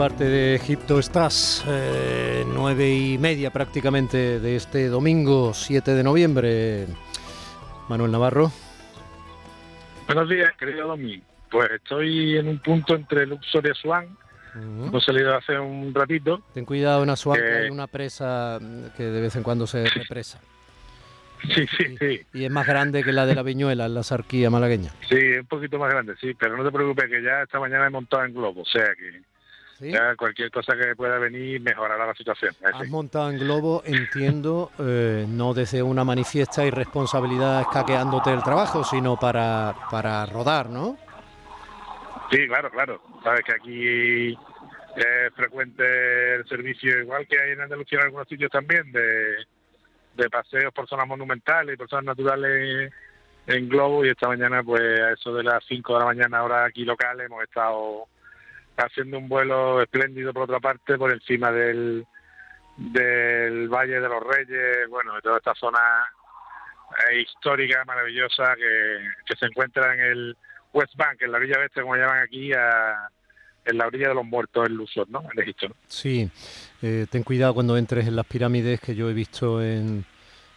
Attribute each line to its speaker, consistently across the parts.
Speaker 1: Parte de Egipto estás? Eh, nueve y media prácticamente de este domingo 7 de noviembre. Manuel Navarro.
Speaker 2: Buenos días, querido Domi. Pues estoy en un punto entre Luxor y Asuán. Hemos salido hace un ratito.
Speaker 1: Ten cuidado en Asuán, que
Speaker 2: Eh,
Speaker 1: hay una presa que de vez en cuando se represa.
Speaker 2: Sí, sí, sí.
Speaker 1: Y es más grande que la de la Viñuela, la sarquía malagueña.
Speaker 2: Sí, un poquito más grande, sí. Pero no te preocupes, que ya esta mañana he montado en globo. O sea que
Speaker 1: ¿Sí?
Speaker 2: ya cualquier cosa que pueda venir mejorará la situación. Eh,
Speaker 1: Has
Speaker 2: sí.
Speaker 1: montado en globo, entiendo, eh, no desde una manifiesta irresponsabilidad escaqueándote el trabajo, sino para, para rodar, ¿no?
Speaker 2: Sí, claro, claro. Sabes que aquí es frecuente el servicio, igual que hay en Andalucía en algunos sitios también, de, de paseos por zonas monumentales y por zonas naturales en globo. Y esta mañana, pues a eso de las 5 de la mañana, ahora aquí local, hemos estado haciendo un vuelo espléndido por otra parte, por encima del, del Valle de los Reyes, bueno, de toda esta zona eh, histórica, maravillosa, que, que se encuentra en el West Bank, en la orilla oeste, como llaman aquí, en la orilla de los muertos en Luxor, ¿no? En Egipto.
Speaker 1: Sí, eh, ten cuidado cuando entres en las pirámides que yo he visto en...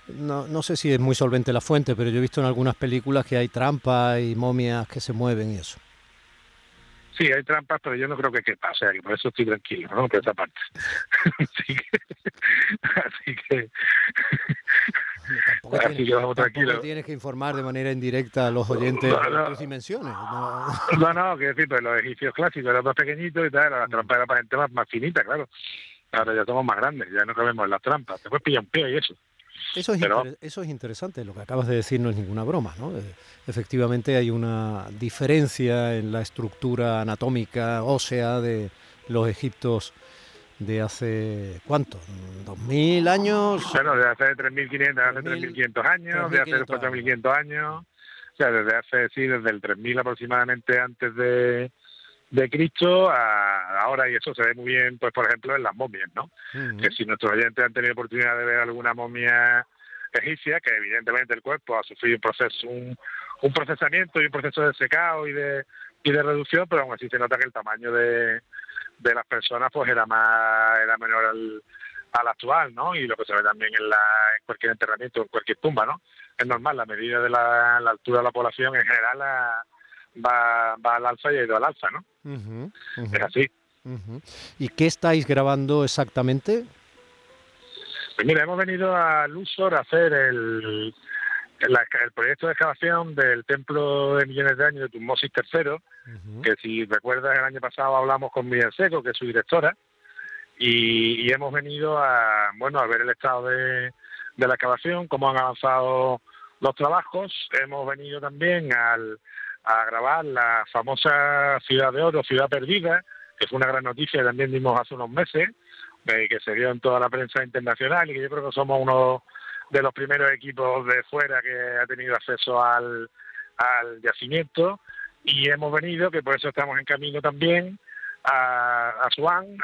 Speaker 1: No, no sé si es muy solvente la fuente, pero yo he visto en algunas películas que hay trampas y momias que se mueven y eso.
Speaker 2: Sí, hay trampas, pero yo no creo que quepa, o sea, que por eso estoy tranquilo, ¿no? Por esa parte. así que... Así que...
Speaker 1: Tampoco,
Speaker 2: Así
Speaker 1: tienes,
Speaker 2: que vamos
Speaker 1: tampoco
Speaker 2: tranquilos.
Speaker 1: tienes que informar de manera indirecta a los oyentes
Speaker 2: No,
Speaker 1: de
Speaker 2: no.
Speaker 1: tus dimensiones. ¿no?
Speaker 2: No, no, que decir, pues los egipcios clásicos eran más pequeñitos y tal, las trampas eran para gente más, más finita, claro. Ahora ya somos más grandes, ya no cabemos en las trampas. Después pilla un pie y eso.
Speaker 1: Eso es,
Speaker 2: Pero-
Speaker 1: eso es interesante, lo que acabas de decir no es ninguna broma, ¿no? Eh, Efectivamente hay una diferencia en la estructura anatómica ósea de los egiptos de hace, ¿cuánto? ¿2000 años?
Speaker 2: Bueno, desde hace 3.500, hace
Speaker 1: 3.000,
Speaker 2: 3.500 años, de hace
Speaker 1: 3.500
Speaker 2: 4.500 años. O sea, desde hace, sí, desde el 3.000 aproximadamente antes de, de Cristo a ahora, y eso se ve muy bien, pues por ejemplo, en las momias, ¿no? Que si nuestros oyentes han tenido oportunidad de ver alguna momia egipcia, que evidentemente el cuerpo ha sufrido un proceso, un, un procesamiento y un proceso de secado y de, y de reducción, pero aún así se nota que el tamaño de, de las personas pues era más era menor al, al actual, ¿no? Y lo que se ve también en, la, en cualquier enterramiento, en cualquier tumba, ¿no? Es normal, la medida de la, la altura de la población en general la- va, va al alza y ha ido al alza, ¿no?
Speaker 1: Ujú,
Speaker 2: Es así.
Speaker 1: ¿Y qué estáis grabando exactamente?
Speaker 2: Pues mira, hemos venido a Luxor a hacer el, el proyecto de excavación del templo de millones de años de Tutmosis III, que si recuerdas el año pasado hablamos con Miriam Seco, que es su directora, y, y hemos venido a bueno a ver el estado de, de la excavación, cómo han avanzado los trabajos. Hemos venido también al, a grabar la famosa Ciudad de Oro, Ciudad Perdida, que fue una gran noticia que también dimos hace unos meses, eh, que se dio en toda la prensa internacional y que yo creo que somos uno de los primeros equipos de fuera que ha tenido acceso al, al yacimiento. Y hemos venido, que por eso estamos en camino también, a, a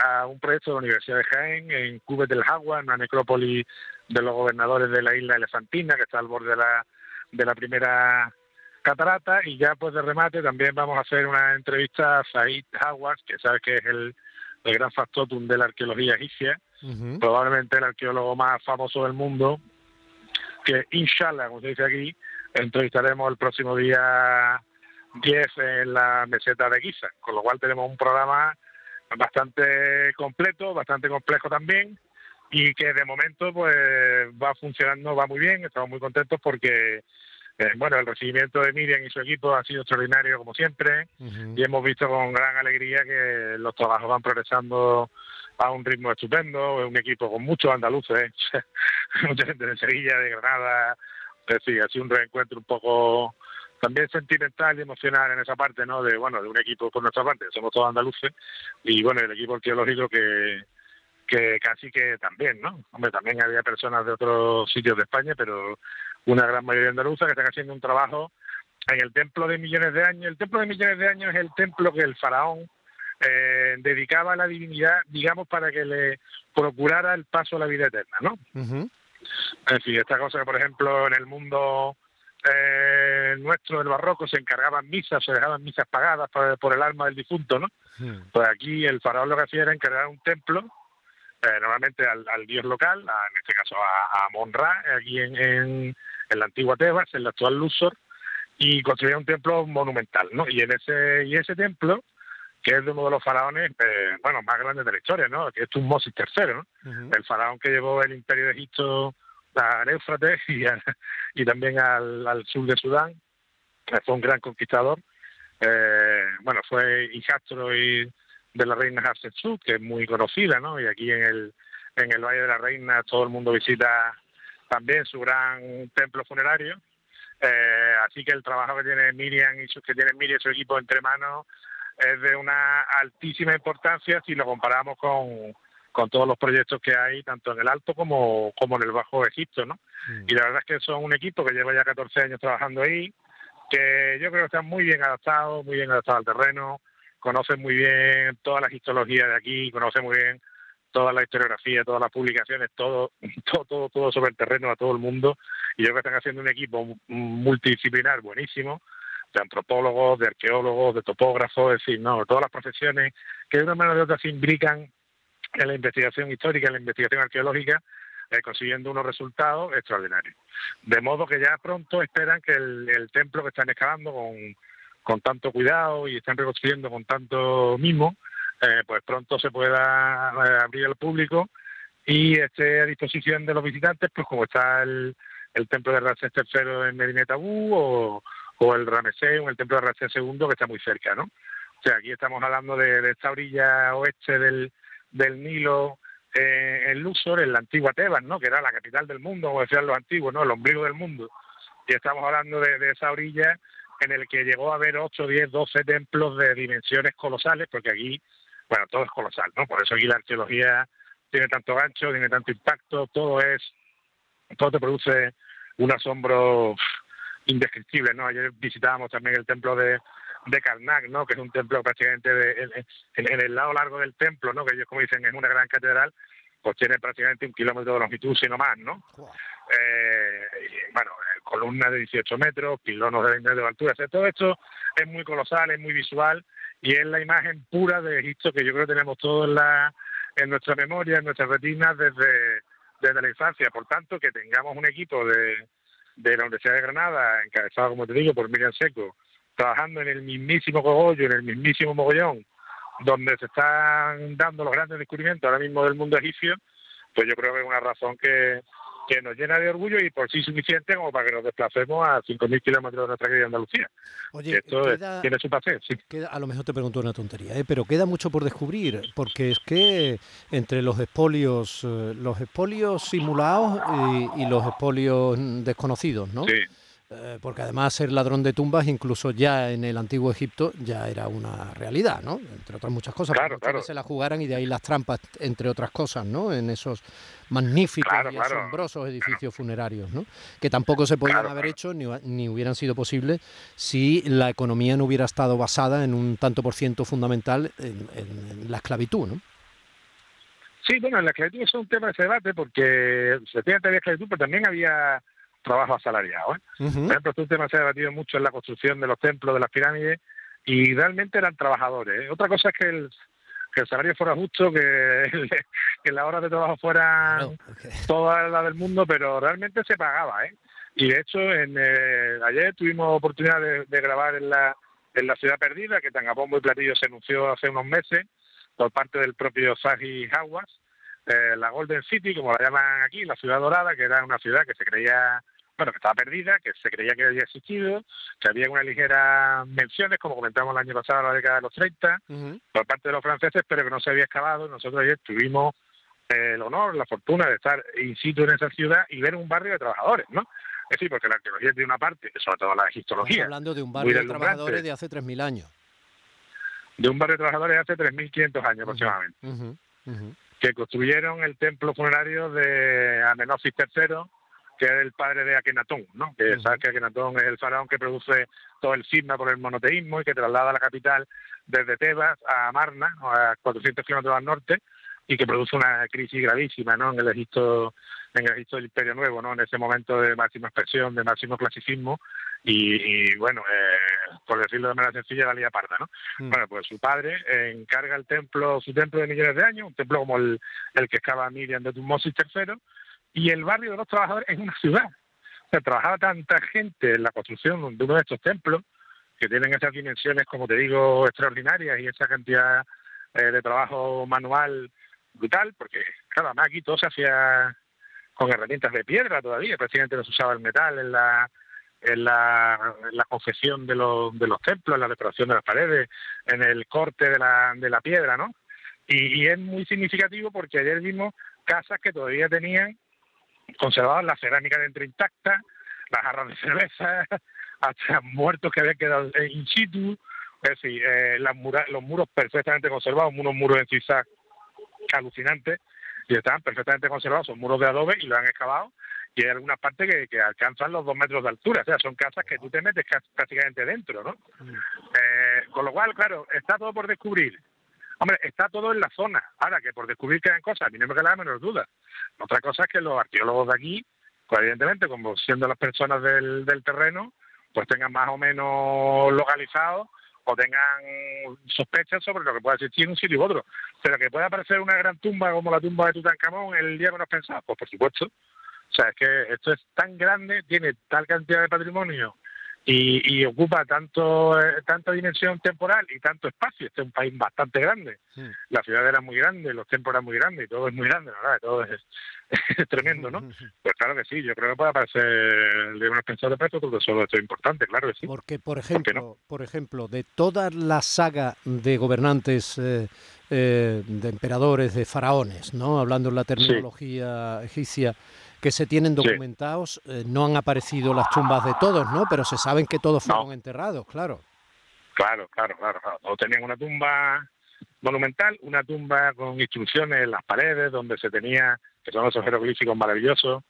Speaker 2: a un proyecto de la Universidad de Jaén, en Cubes del Jagua, en una necrópolis de los gobernadores de la isla elefantina, que está al borde de la, de la primera catarata, y ya pues de remate también vamos a hacer una entrevista a Said Hawaz, que sabes que es el, el gran factotum de la arqueología egipcia, probablemente el arqueólogo más famoso del mundo, que inshallah, como se dice aquí, entrevistaremos el próximo día 10 en la meseta de Giza, con lo cual tenemos un programa bastante completo, bastante complejo también, y que de momento pues va funcionando, va muy bien, estamos muy contentos porque eh, bueno, el recibimiento de Miriam y su equipo ha sido extraordinario como siempre. Y hemos visto con gran alegría que los trabajos van progresando a un ritmo estupendo, es un equipo con muchos andaluces, mucha gente de Sevilla, de Granada, es decir, ha sido un reencuentro un poco también sentimental y emocional en esa parte, ¿no? De, bueno, de un equipo por nuestra parte, somos todos andaluces, y bueno, el equipo arqueológico que, que casi que también, ¿no? Hombre, también había personas de otros sitios de España, pero una gran mayoría andaluza que están haciendo un trabajo en el templo de millones de años. El templo de millones de años es el templo que el faraón eh, dedicaba a la divinidad, digamos, para que le procurara el paso a la vida eterna, ¿no? Es decir, esta cosa que, por ejemplo, en el mundo eh, nuestro, del barroco, se encargaban misas, se dejaban misas pagadas por, el alma del difunto, ¿no? Pues aquí el faraón lo que hacía era encargar un templo, eh, normalmente al, dios local, en este caso a, a Monra, aquí en, en, la antigua Tebas, en la actual Luxor, y construía un templo monumental, ¿no? Y en ese y ese templo que es de uno de los faraones, eh, bueno, más grandes de la historia, ¿no? Que es Tutmosis III, ¿no? El faraón que llevó el imperio de Egipto al Éufrates y, y también al, sur de Sudán, fue un gran conquistador. Eh, bueno, fue hijastro y de la reina Hatshepsut, que es muy conocida, ¿no? Y aquí en el, en el Valle de la Reina todo el mundo visita también su gran templo funerario. Eh, así que el trabajo que tiene Miriam y su, que tiene Miriam y su equipo entre manos es de una altísima importancia si lo comparamos con, con todos los proyectos que hay, tanto en el Alto como, como en el Bajo Egipto, ¿no? Mm. Y la verdad es que son un equipo que lleva ya 14 años trabajando ahí, que yo creo que están muy bien adaptados, muy bien adaptados al terreno, conocen muy bien todas las histologías de aquí, conocen muy bien toda la historiografía, todas las publicaciones, todo, todo, todo, todo sobre el terreno a todo el mundo. Y yo creo que están haciendo un equipo multidisciplinar buenísimo, de antropólogos, de arqueólogos, de topógrafos, es decir, no, todas las profesiones que de una manera o de otra se imbrican en la investigación histórica, en la investigación arqueológica, eh, consiguiendo unos resultados extraordinarios. De modo que ya pronto esperan que el, templo que están excavando con, con tanto cuidado y están reconstruyendo con tanto mimo, eh, pues pronto se pueda eh, abrir al público y esté a disposición de los visitantes, pues como está el, templo de Ramsés III en Medina o, el Ramesés o el templo de Ramsés II que está muy cerca, ¿no? O sea, aquí estamos hablando de, esta orilla oeste del, del Nilo eh, en Luxor, en la antigua Tebas, ¿no? Que era la capital del mundo, como decían los antiguos, ¿no? El ombligo del mundo. Y estamos hablando de, esa orilla en el que llegó a haber 8, 10, 12 templos de dimensiones colosales, porque aquí, bueno, todo es colosal, ¿no? Por eso aquí la arqueología tiene tanto gancho, tiene tanto impacto, todo es, todo te produce un asombro indescriptible, ¿no? Ayer visitábamos también el templo de, de Karnak, ¿no? Que es un templo prácticamente de, en, el lado largo del templo, ¿no? Que ellos como dicen es una gran catedral, pues tiene prácticamente un kilómetro de longitud, sino más, ¿no? Eh, bueno, eh, columnas de 18 metros, pilonos de 20 metros de altura, todo esto es muy colosal, es muy visual y es la imagen pura de Egipto que yo creo que tenemos todos en, la, en nuestra memoria, en nuestras retinas desde, desde la infancia. Por tanto, que tengamos un equipo de, de la Universidad de Granada, encabezado, como te digo, por Miriam Seco, trabajando en el mismísimo cogollo, en el mismísimo mogollón, donde se están dando los grandes descubrimientos ahora mismo del mundo egipcio, pues yo creo que es una razón que, que nos llena de orgullo y por sí suficiente como para que nos desplacemos a 5.000 kilómetros de nuestra querida Andalucía.
Speaker 1: Oye, esto tiene su pase, sí. a lo mejor te pregunto una tontería, ¿eh? pero queda mucho por descubrir, porque es que entre los espolios, eh, los espolios simulados y, y los espolios desconocidos, ¿no?
Speaker 2: Sí
Speaker 1: eh, porque además ser ladrón de tumbas, incluso ya en el antiguo Egipto, ya era una realidad, ¿no? Entre otras muchas cosas,
Speaker 2: claro, claro.
Speaker 1: que se la jugaran y de ahí las trampas, entre otras cosas, ¿no? En esos magníficos y asombrosos edificios funerarios, ¿no? Que tampoco se podían haber hecho ni, ni, hubieran sido posibles si la economía no hubiera estado basada en un tanto por ciento fundamental en, la esclavitud, ¿no?
Speaker 2: Sí, bueno, la esclavitud es un tema de ese debate porque se tiene había esclavitud, pero también había trabajo asalariado. ¿eh? Por ejemplo, este tema se ha debatido mucho en la construcción de los templos, de las pirámides, y realmente eran trabajadores. ¿eh? Otra cosa es que el, que el salario fuera justo, que, que las horas de trabajo fueran todas las del mundo, pero realmente se pagaba. ¿eh? Y de hecho, en, eh, ayer tuvimos oportunidad de, grabar en la, en la ciudad perdida, que tan a bombo y platillo se anunció hace unos meses por parte del propio Zahi Hawass, eh, la Golden City, como la llaman aquí, la ciudad dorada, que era una ciudad que se creía, bueno, que estaba perdida, que se creía que había existido, que había unas ligeras menciones, como comentamos el año pasado, en la década de los 30, por parte de los franceses, pero que no se había excavado. Nosotros ayer tuvimos el honor, la fortuna de estar in situ en esa ciudad y ver un barrio de trabajadores, ¿no? Es decir, porque la arqueología tiene una parte, sobre todo la egiptología.
Speaker 1: hablando de un barrio de trabajadores de hace 3.000 años.
Speaker 2: De un barrio de trabajadores de hace 3.500 años aproximadamente. Que construyeron el templo funerario de Amenosis III, que es el padre de Akenatón, ¿no? Que sabes que Akenatón es el faraón que produce todo el cisma por el monoteísmo y que traslada la capital desde Tebas a Amarna, a 400 kilómetros al norte, y que produce una crisis gravísima ¿no? en el Egipto en el Egipto del Imperio Nuevo, ¿no? en ese momento de máxima expresión, de máximo clasicismo y, bueno, eh, por decirlo de manera sencilla, la Liga Parda. ¿no? Mm. Bueno, pues su padre encarga el templo, su templo de millones de años, un templo como el, el que excava Miriam de Tutmosis III, y el barrio de los trabajadores es una ciudad. O trabajaba tanta gente en la construcción de uno de estos templos que tienen esas dimensiones, como te digo, extraordinarias y esa cantidad eh, de trabajo manual brutal, porque, claro, además aquí todo se hacía con herramientas de piedra todavía, prácticamente no se usaba el metal en la en la, confección de los, de los templos, en la decoración de las paredes, en el corte de la, de la piedra, ¿no? Y, es muy significativo porque ayer vimos casas que todavía tenían conservadas la cerámica dentro intacta, las jarras de cerveza, hasta muertos que habían quedado in situ, es decir, eh, las los muros perfectamente conservados, unos muros en zigzag alucinantes y están perfectamente conservados, son muros de adobe y lo han excavado y hay algunas partes que, alcanzan los dos metros de altura, o sea, son casas que tú te metes prácticamente dentro, ¿no? Mm. Eh, con lo cual, claro, está todo por descubrir. Hombre, está todo en la zona. Ahora que por descubrir quedan cosas, a mí no me queda la menor duda. Otra cosa es que los arqueólogos de aquí, pues evidentemente, como siendo las personas del, del terreno, pues tengan más o menos localizado o tengan sospechas sobre lo que puede existir en un sitio u otro. Pero que pueda aparecer una gran tumba como la tumba de Tutankamón el día menos pensado, pues por supuesto. O sea, es que esto es tan grande, tiene tal cantidad de patrimonio y, ocupa tanto eh, tanta dimensión temporal y tanto espacio. Este es un país bastante grande. La ciudad era muy grande, los templos eran muy grandes y todo es muy grande, ¿verdad? Todo es, tremendo, ¿no? Pues claro que sí, yo creo que puede aparecer de unos pensadores de peso, porque eso es importante, claro que sí.
Speaker 1: Porque, por ejemplo, ¿Por, ejemplo de toda la saga de gobernantes, eh, eh, de emperadores, de faraones, ¿no? Hablando en la terminología egipcia, que se tienen documentados. Eh, no han aparecido las tumbas de todos, ¿no? Pero se saben que todos fueron enterrados, claro.
Speaker 2: Claro, claro, claro. Todos tenían una tumba monumental, una tumba con instrucciones en las paredes, donde se tenía, que son esos jeroglíficos maravillosos,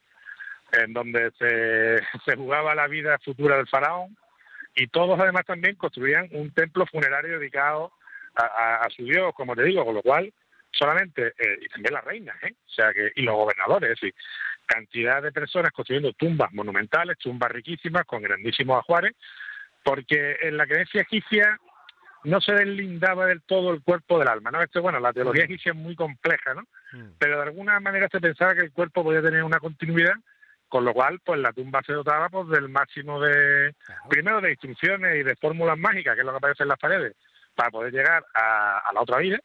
Speaker 2: en donde se, se jugaba la vida futura del faraón, y todos además también construían un templo funerario dedicado a, su dios, como te digo, con lo cual solamente, eh, y también las reinas, ¿eh? o sea que, y los gobernadores, es decir, cantidad de personas construyendo tumbas monumentales, tumbas riquísimas, con grandísimos ajuares, porque en la creencia egipcia no se deslindaba del todo el cuerpo del alma, ¿no? Esto, bueno, la teología mm. egipcia es muy compleja, ¿no? Mm. Pero de alguna manera se pensaba que el cuerpo podía tener una continuidad, con lo cual, pues la tumba se dotaba pues, del máximo de, primero de instrucciones y de fórmulas mágicas, que es lo que aparece en las paredes, para poder llegar a la otra vida,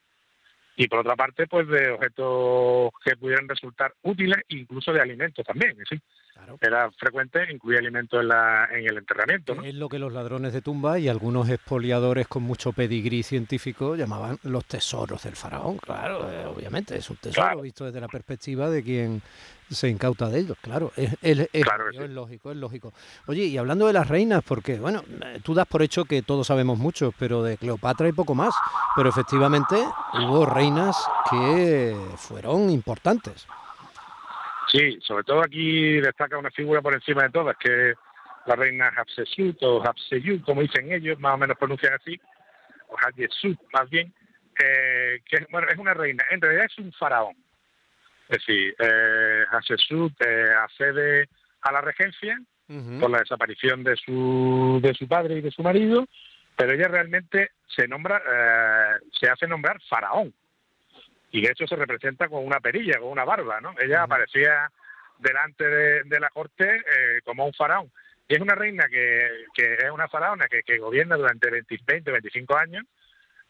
Speaker 2: y por otra parte pues de objetos que pudieran resultar útiles incluso de alimentos también ¿sí? Era frecuente incluir alimentos en, la, en el enterramiento
Speaker 1: es lo que los ladrones de tumba y algunos expoliadores con mucho pedigrí científico llamaban los tesoros del faraón. Claro eh, obviamente es un tesoro visto desde la perspectiva de quien se incauta de ellos, claro, es, es, lógico, es lógico. Oye, y hablando de las reinas, porque, bueno, tú das por hecho que todos sabemos mucho, pero de Cleopatra hay poco más, pero efectivamente hubo reinas que fueron importantes.
Speaker 2: Sí, sobre todo aquí destaca una figura por encima de todas, que es la reina Hatshepsut o Hatshepsut, como dicen ellos, más o menos pronuncian así, o Hatshepsut más bien, eh, que bueno, es una reina, en realidad es un faraón, es decir, eh, eh, accede a la regencia por la desaparición de su, de su padre y de su marido, pero ella realmente se nombra, eh, se hace nombrar faraón. Y de hecho se representa con una perilla, con una barba, ¿no? Ella aparecía delante de, la corte eh, como un faraón. Y es una reina que, que es una faraona que, que gobierna durante 20, 20, 25 años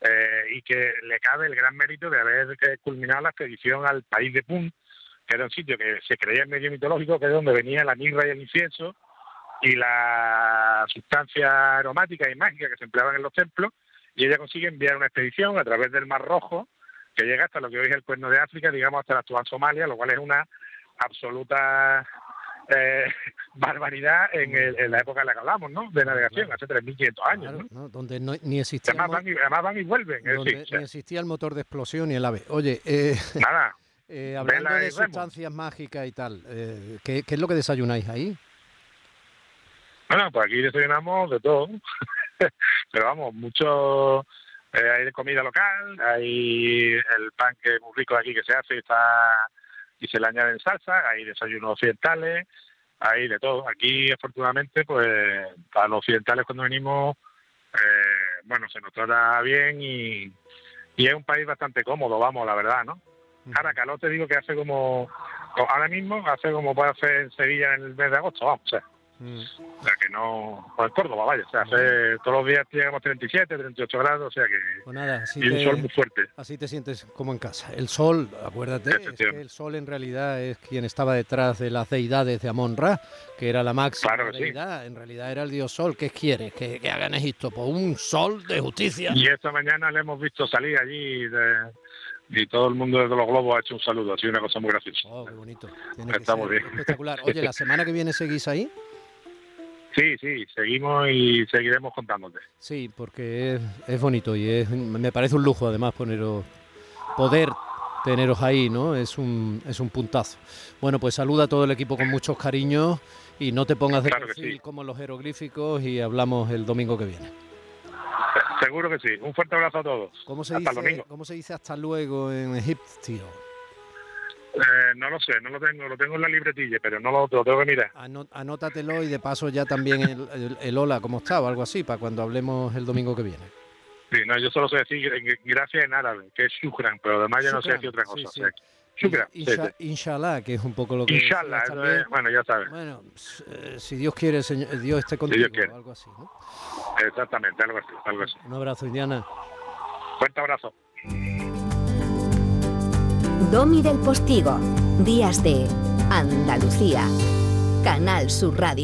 Speaker 2: eh, y que le cabe el gran mérito de haber culminado la expedición al país de Pun, que era un sitio que se creía medio mitológico, que es donde venía la mirra y el incienso y la sustancia aromática y mágica que se empleaban en los templos, y ella consigue enviar una expedición a través del Mar Rojo, que llega hasta lo que hoy es el cuerno de África, digamos hasta la actual Somalia, lo cual es una absoluta eh, barbaridad en, en, la época en la que hablamos, ¿no? De navegación, hace 3.500 años. ¿no?
Speaker 1: Donde no, ni existía.
Speaker 2: Además, van y, además van y vuelven.
Speaker 1: Donde ni existía el motor de explosión ni el ave. Oye, eh,
Speaker 2: nada.
Speaker 1: Eh, hablando de sustancias mágicas y tal, eh, ¿qué, ¿qué, es lo que desayunáis ahí?
Speaker 2: Bueno, pues aquí desayunamos de todo. Pero vamos, mucho. Eh, hay de comida local, hay el pan que es muy rico aquí que se hace y está y se le añaden salsa, hay desayunos occidentales, hay de todo. Aquí, afortunadamente, pues para los occidentales cuando venimos, eh, bueno, se nos trata bien y, y es un país bastante cómodo, vamos, la verdad, ¿no? Ahora, calor te digo que hace como, ahora mismo, hace como puede hacer en Sevilla en el mes de agosto, vamos, o sea. Mm. O sea, que no. Pues Córdoba, vaya. O sea, hace, todos los días llegamos 37, 38 grados, o sea que.
Speaker 1: Pues nada, así
Speaker 2: y un sol muy fuerte.
Speaker 1: Así te sientes como en casa. El sol, acuérdate, es que el sol en realidad es quien estaba detrás de las deidades de Amon-Ra, que era la máxima deidad. En realidad era el dios sol. ¿Qué quiere? Que, que hagan Egipto. Pues un sol de justicia.
Speaker 2: Y esta mañana le hemos visto salir allí de y todo el mundo desde los globos ha hecho un saludo. Ha sido una cosa muy graciosa.
Speaker 1: Oh, qué bonito.
Speaker 2: Está muy bien.
Speaker 1: Espectacular. Oye, ¿la semana que viene seguís ahí?
Speaker 2: Sí, sí, seguimos y seguiremos contándote.
Speaker 1: Sí, porque es, es bonito y es, me parece un lujo además poneros, poder teneros ahí, ¿no? Es un, es un puntazo. Bueno, pues saluda a todo el equipo con muchos cariños y no te pongas de
Speaker 2: claro
Speaker 1: perfil
Speaker 2: sí.
Speaker 1: como los jeroglíficos y hablamos el domingo que viene.
Speaker 2: Seguro que sí. Un fuerte abrazo a todos.
Speaker 1: ¿Cómo se,
Speaker 2: hasta
Speaker 1: dice,
Speaker 2: el domingo.
Speaker 1: ¿Cómo se dice hasta luego en egipcio?
Speaker 2: Eh, no lo sé, no lo tengo, lo tengo en la libretilla, pero no lo, lo tengo que mirar.
Speaker 1: Anó, anótatelo y de paso ya también el, el, el, hola, ¿cómo está? o algo así, para cuando hablemos el domingo que viene.
Speaker 2: Sí, no, yo solo sé decir gracias en árabe, que es shukran, pero además ya no sé decir otra cosa.
Speaker 1: Sí, sí.
Speaker 2: O sea, shukran.
Speaker 1: Insha, inshallah, que es un poco lo que...
Speaker 2: Inshallah, es, bueno, ya sabes.
Speaker 1: Bueno, eh, si Dios quiere, señor, Dios esté contigo,
Speaker 2: si Dios
Speaker 1: algo así, ¿no?
Speaker 2: Exactamente, algo así, algo así.
Speaker 1: Un abrazo, Indiana.
Speaker 2: Fuerte abrazo.
Speaker 3: Domi del Postigo, Días de Andalucía, Canal Sur Radio.